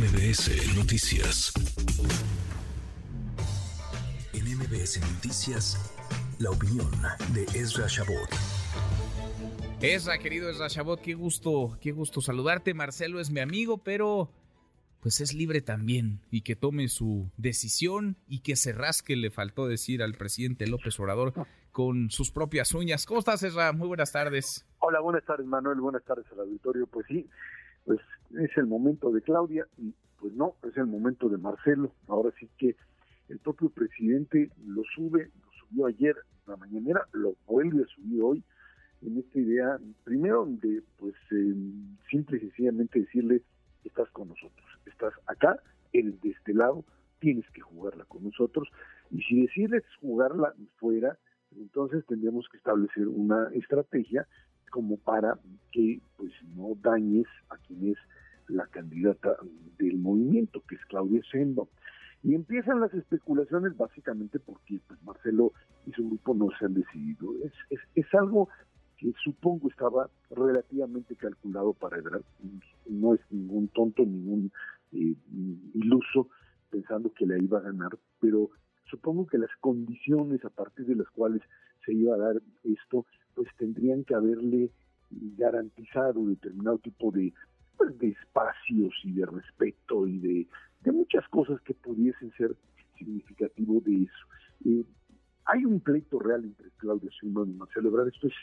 MBS Noticias. En MBS Noticias, la opinión de Ezra Shabot. Ezra, querido Ezra Shabot, qué gusto, qué gusto saludarte. Marcelo es mi amigo, pero pues es libre también y que tome su decisión y que se rasque, le faltó decir al presidente López Obrador con sus propias uñas. ¿Cómo estás, Ezra? Muy buenas tardes. Hola, buenas tardes, Manuel. Buenas tardes al auditorio. Pues sí, pues es el momento de Claudia y pues no, es el momento de Marcelo. Ahora sí que el propio presidente lo sube, lo subió ayer la mañanera, lo vuelve a subir hoy en esta idea, primero de pues eh, simple y sencillamente decirle, estás con nosotros, estás acá, eres de este lado, tienes que jugarla con nosotros, y si decides jugarla fuera, entonces tendríamos que establecer una estrategia como para que pues no dañes a quien es la candidata del movimiento, que es Claudia Sheinbaum. Y empiezan las especulaciones básicamente porque pues, Marcelo y su grupo no se han decidido. Es, es, es algo que supongo estaba relativamente calculado para Ebrard. No es ningún tonto, ningún eh, iluso pensando que la iba a ganar, pero supongo que las condiciones a partir de las cuales se iba a dar esto, pues tendrían que haberle garantizado determinado tipo de, pues, de espacios y de respeto y de, muchas cosas que pudiesen ser significativo de eso. Eh, hay un pleito real entre Claudia Sheinbaum y Marcelo Ebrard, esto es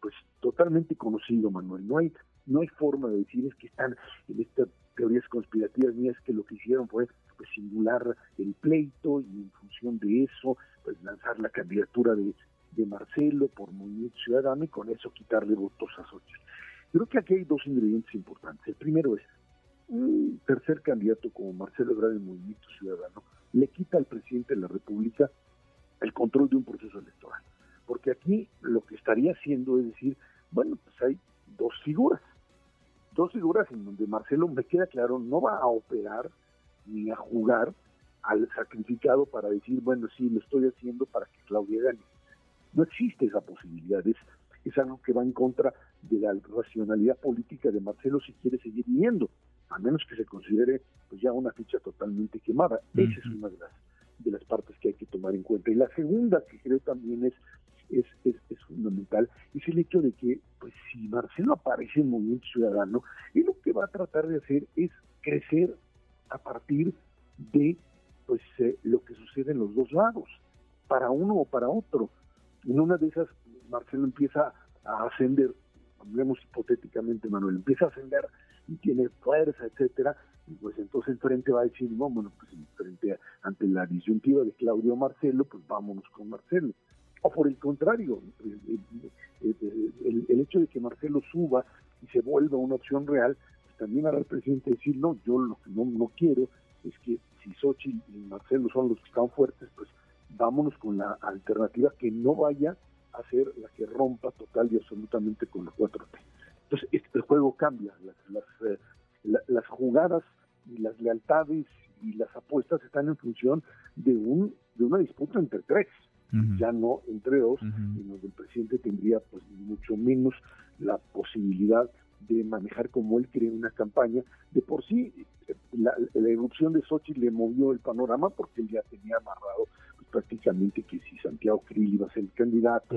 pues totalmente conocido, Manuel. No hay no hay forma de decir es que están en estas teorías conspirativas mías que lo que hicieron fue pues, singular el pleito y en función de eso pues lanzar la candidatura de, de Marcelo por Movimiento Ciudadano y con eso quitarle votos a Xochitl. Creo que aquí hay dos ingredientes importantes. El primero es un tercer candidato como Marcelo Ebrard del Movimiento Ciudadano le quita al presidente de la República el control de un proceso electoral porque aquí lo que estaría haciendo es decir, bueno, pues hay dos figuras, dos figuras en donde Marcelo, me queda claro, no va a operar ni a jugar al sacrificado para decir, bueno, sí, lo estoy haciendo para que Claudia gane. No existe esa posibilidad, es, es algo que va en contra de la racionalidad política de Marcelo si quiere seguir viviendo, a menos que se considere pues ya una ficha totalmente quemada. Esa es una de las, de las partes que hay que tomar en cuenta. Y la segunda, que creo también es es, es, es, fundamental, es el hecho de que, pues si Marcelo aparece en Movimiento Ciudadano, y lo que va a tratar de hacer es crecer a partir de pues eh, lo que sucede en los dos lados, para uno o para otro. En una de esas, Marcelo empieza a ascender, hablemos hipotéticamente, Manuel, empieza a ascender y tiene fuerza, etcétera, y pues entonces el frente va a decir, no, bueno, pues frente ante la disyuntiva de Claudio Marcelo, pues vámonos con Marcelo o por el contrario, el, hecho de que Marcelo suba y se vuelva una opción real, pues también hará al presidente decir, no, yo lo que no, no quiero es que si Xochitl y Marcelo son los que están fuertes, pues vámonos con la alternativa que no vaya a ser la que rompa total y absolutamente con los 4T. Entonces, este, el juego cambia, las, las, eh, las jugadas y las lealtades y las apuestas están en función de un de una disputa entre tres ya no entre dos, en donde el presidente tendría pues mucho menos la posibilidad de manejar como él cree una campaña. De por sí, la, la erupción de Sochi le movió el panorama porque él ya tenía amarrado pues, prácticamente que si Santiago Krill iba a ser el candidato,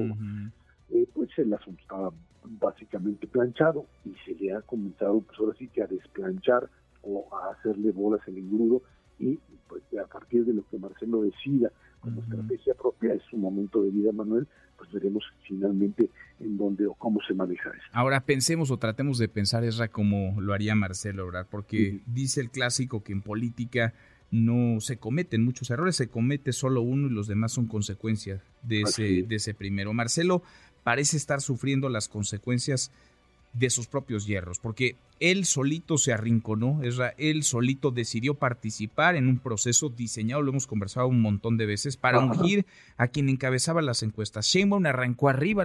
eh, pues el asunto estaba básicamente planchado y se le ha comenzado pues ahora sí que a desplanchar o a hacerle bolas el engrudo y pues a partir de lo que Marcelo decida como estrategia propia, es su momento de vida, Manuel, pues veremos finalmente en dónde o cómo se maneja eso. Ahora pensemos o tratemos de pensar, Esra, como lo haría Marcelo, ¿verdad? Porque dice el clásico que en política no se cometen muchos errores, se comete solo uno y los demás son consecuencias de ese, de ese primero. Marcelo parece estar sufriendo las consecuencias de sus propios hierros, porque él solito se arrinconó, él solito decidió participar en un proceso diseñado, lo hemos conversado un montón de veces, para ungir a quien encabezaba las encuestas. Sheinbaum arrancó arriba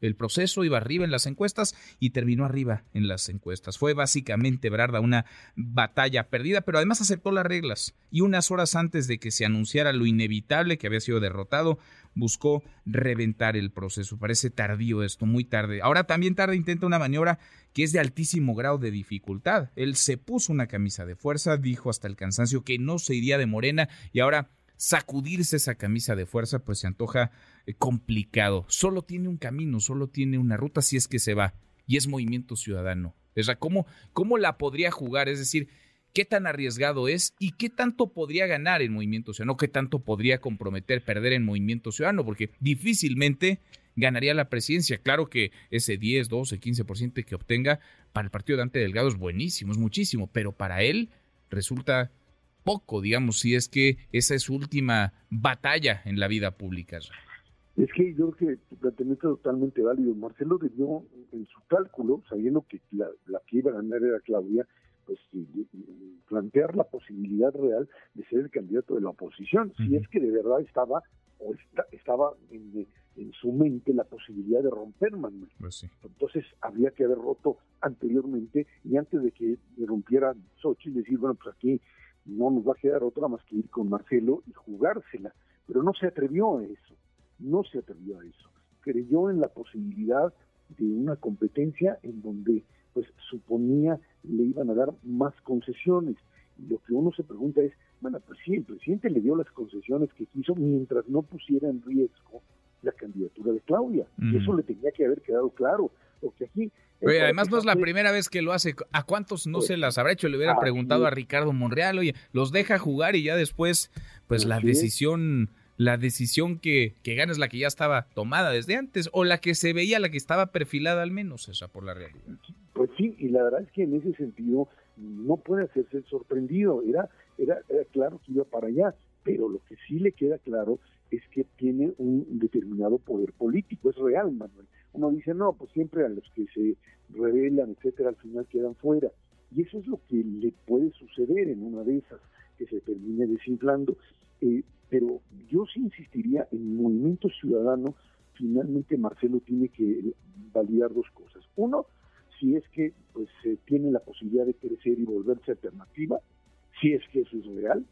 el proceso, iba arriba en las encuestas y terminó arriba en las encuestas. Fue básicamente, Brarda, una batalla perdida, pero además aceptó las reglas. Y unas horas antes de que se anunciara lo inevitable que había sido derrotado, buscó reventar el proceso. Parece tardío esto, muy tarde. Ahora también tarde intenta una maniobra que es de altísimo grado de dificultad. Él se puso una camisa de fuerza, dijo hasta el cansancio que no se iría de Morena y ahora sacudirse esa camisa de fuerza pues se antoja eh, complicado. Solo tiene un camino, solo tiene una ruta si es que se va y es movimiento ciudadano. O sea, ¿cómo, cómo la podría jugar? Es decir, qué tan arriesgado es y qué tanto podría ganar en Movimiento Ciudadano, qué tanto podría comprometer, perder en Movimiento Ciudadano, porque difícilmente ganaría la presidencia. Claro que ese 10, 12, 15% que obtenga para el partido de Dante Delgado es buenísimo, es muchísimo, pero para él resulta poco, digamos, si es que esa es su última batalla en la vida pública. Es que yo creo que tu planteamiento es totalmente válido. Marcelo debió, en su cálculo, sabiendo que la, la que iba a ganar era Claudia, pues plantear la posibilidad real de ser el candidato de la oposición, si es que de verdad estaba o estaba en, su mente la posibilidad de romper Manuel. Pues Entonces habría que haber roto anteriormente y antes de que rompiera y decir, bueno, pues aquí no nos va a quedar otra más que ir con Marcelo y jugársela. Pero no se atrevió a eso, no se atrevió a eso. Creyó en la posibilidad de una competencia en donde pues suponía le iban a dar más concesiones. Y lo que uno se pregunta es, bueno, pues sí, el presidente le dio las concesiones que quiso mientras no pusiera en riesgo la candidatura de Claudia. Y eso le tenía que haber quedado claro. Porque aquí Oye, además no es la primera vez que lo hace. ¿A cuántos no se las habrá hecho? Le hubiera preguntado a Ricardo Monreal, oye, los deja jugar y ya después, pues la decisión, la decisión que, que gana es la que ya estaba tomada desde antes, o la que se veía, la que estaba perfilada al menos, esa por la realidad. Sí, y la verdad es que en ese sentido no puede hacerse sorprendido. Era, era, era claro que iba para allá, pero lo que sí le queda claro es que tiene un determinado poder político, es real, Manuel uno dice, no, pues siempre a los que se revelan, etcétera, al final quedan fuera. Y eso es lo que le puede suceder en una de esas, que se termine desinflando. Eh, pero yo sí insistiría en movimiento ciudadano, finalmente Marcelo tiene que validar dos cosas. Uno, si es que pues tiene la posibilidad de crecer y volverse alternativa, si es que eso es real.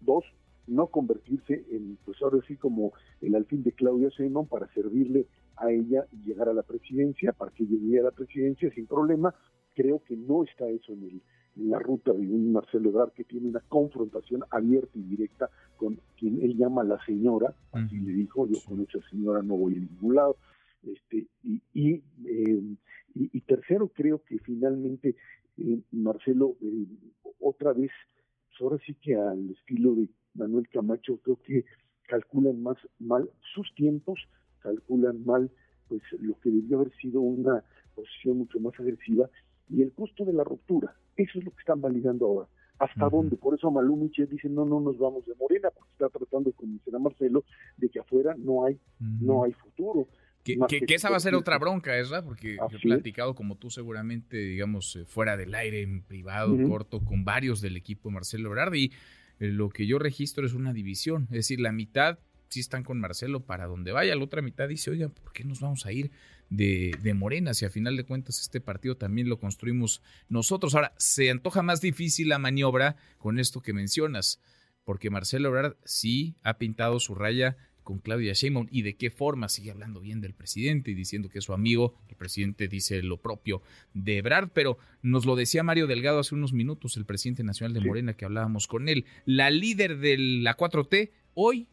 Dos, no convertirse en, pues ahora sí como el alfil de Claudia Sheinbaum para servirle a ella llegar a la presidencia, para que llegue a la presidencia sin problema. Creo que no está eso en, el, en la ruta de un Marcelo Ebrard que tiene una confrontación abierta y directa con quien él llama la señora, así le dijo, yo con esa señora no voy a ningún lado. Este, y, y, eh, y, tercero, creo que finalmente eh, Marcelo, eh, otra vez, pues ahora sí que al estilo de Manuel Camacho, creo que calculan más mal sus tiempos, calculan mal pues lo que debió haber sido una posición mucho más agresiva y el costo de la ruptura. Eso es lo que están validando ahora. ¿Hasta dónde? Por eso Malú Michel dice, no, no nos vamos de Morena, porque está tratando de convencer a Marcelo de que afuera no hay, no hay futuro. Que, que, esa va a ser otra bronca, ¿verdad? Porque he platicado, como tú seguramente, digamos, eh, fuera del aire, en privado, corto, con varios del equipo de Marcelo Ebrard, y eh, lo que yo registro es una división, es decir, la mitad sí están con Marcelo para donde vaya, la otra mitad dice, oiga, ¿por qué nos vamos a ir de, de, Morena si a final de cuentas este partido también lo construimos nosotros? Ahora, se antoja más difícil la maniobra con esto que mencionas, porque Marcelo Ebrard sí ha pintado su raya con Claudia Sheinbaum y de qué forma sigue hablando bien del presidente y diciendo que es su amigo. El presidente dice lo propio de Ebrard, pero nos lo decía Mario Delgado hace unos minutos, el presidente nacional de Morena, que hablábamos con él. La líder de la 4T hoy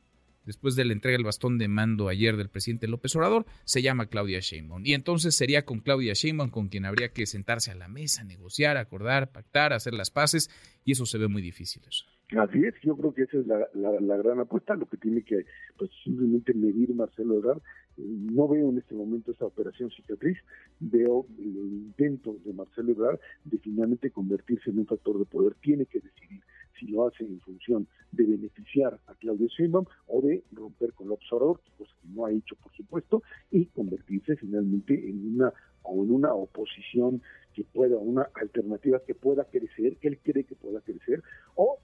después de la entrega del bastón de mando ayer del presidente López Obrador, se llama Claudia Sheinbaum. Y entonces sería con Claudia Sheinbaum con quien habría que sentarse a la mesa, negociar, acordar, pactar, hacer las paces, y eso se ve muy difícil. Eso. Así es, yo creo que esa es la, la, gran apuesta, lo que tiene que pues simplemente medir Marcelo Ebrard. No veo en este momento esa operación cicatriz, veo el intento de Marcelo Ebrard de finalmente convertirse en un factor de poder. Tiene que decidir si lo hace en función de beneficiar a Claudio Sheinbaum o de romper con el observador, cosa que no ha hecho, por supuesto, y convertirse finalmente en una o en una oposición que pueda, una alternativa que pueda crecer, que él cree que pueda crecer, o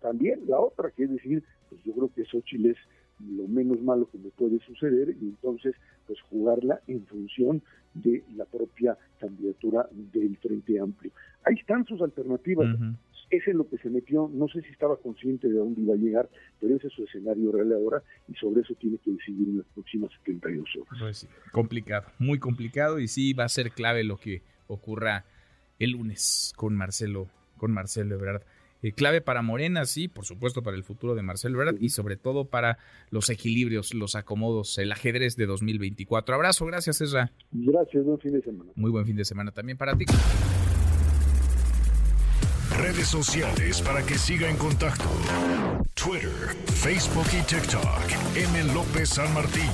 también la otra, que es decir, pues yo creo que Xochitl es lo menos malo que me puede suceder y entonces pues jugarla en función de la propia candidatura del Frente Amplio. Ahí están sus alternativas ese es lo que se metió, no sé si estaba consciente de dónde iba a llegar, pero ese es su escenario real ahora y sobre eso tiene que decidir en las próximas 72 horas. Pues complicado, muy complicado y sí va a ser clave lo que ocurra el lunes con Marcelo, con Marcelo Ebrard. Eh, clave para Morena, sí, por supuesto para el futuro de Marcelo Ebrard y sobre todo para los equilibrios, los acomodos, el ajedrez de 2024. Abrazo, gracias Ezra. Gracias, buen fin de semana. Muy buen fin de semana también para ti. Redes sociales para que siga en contacto: Twitter, Facebook y TikTok. M. López San Martín.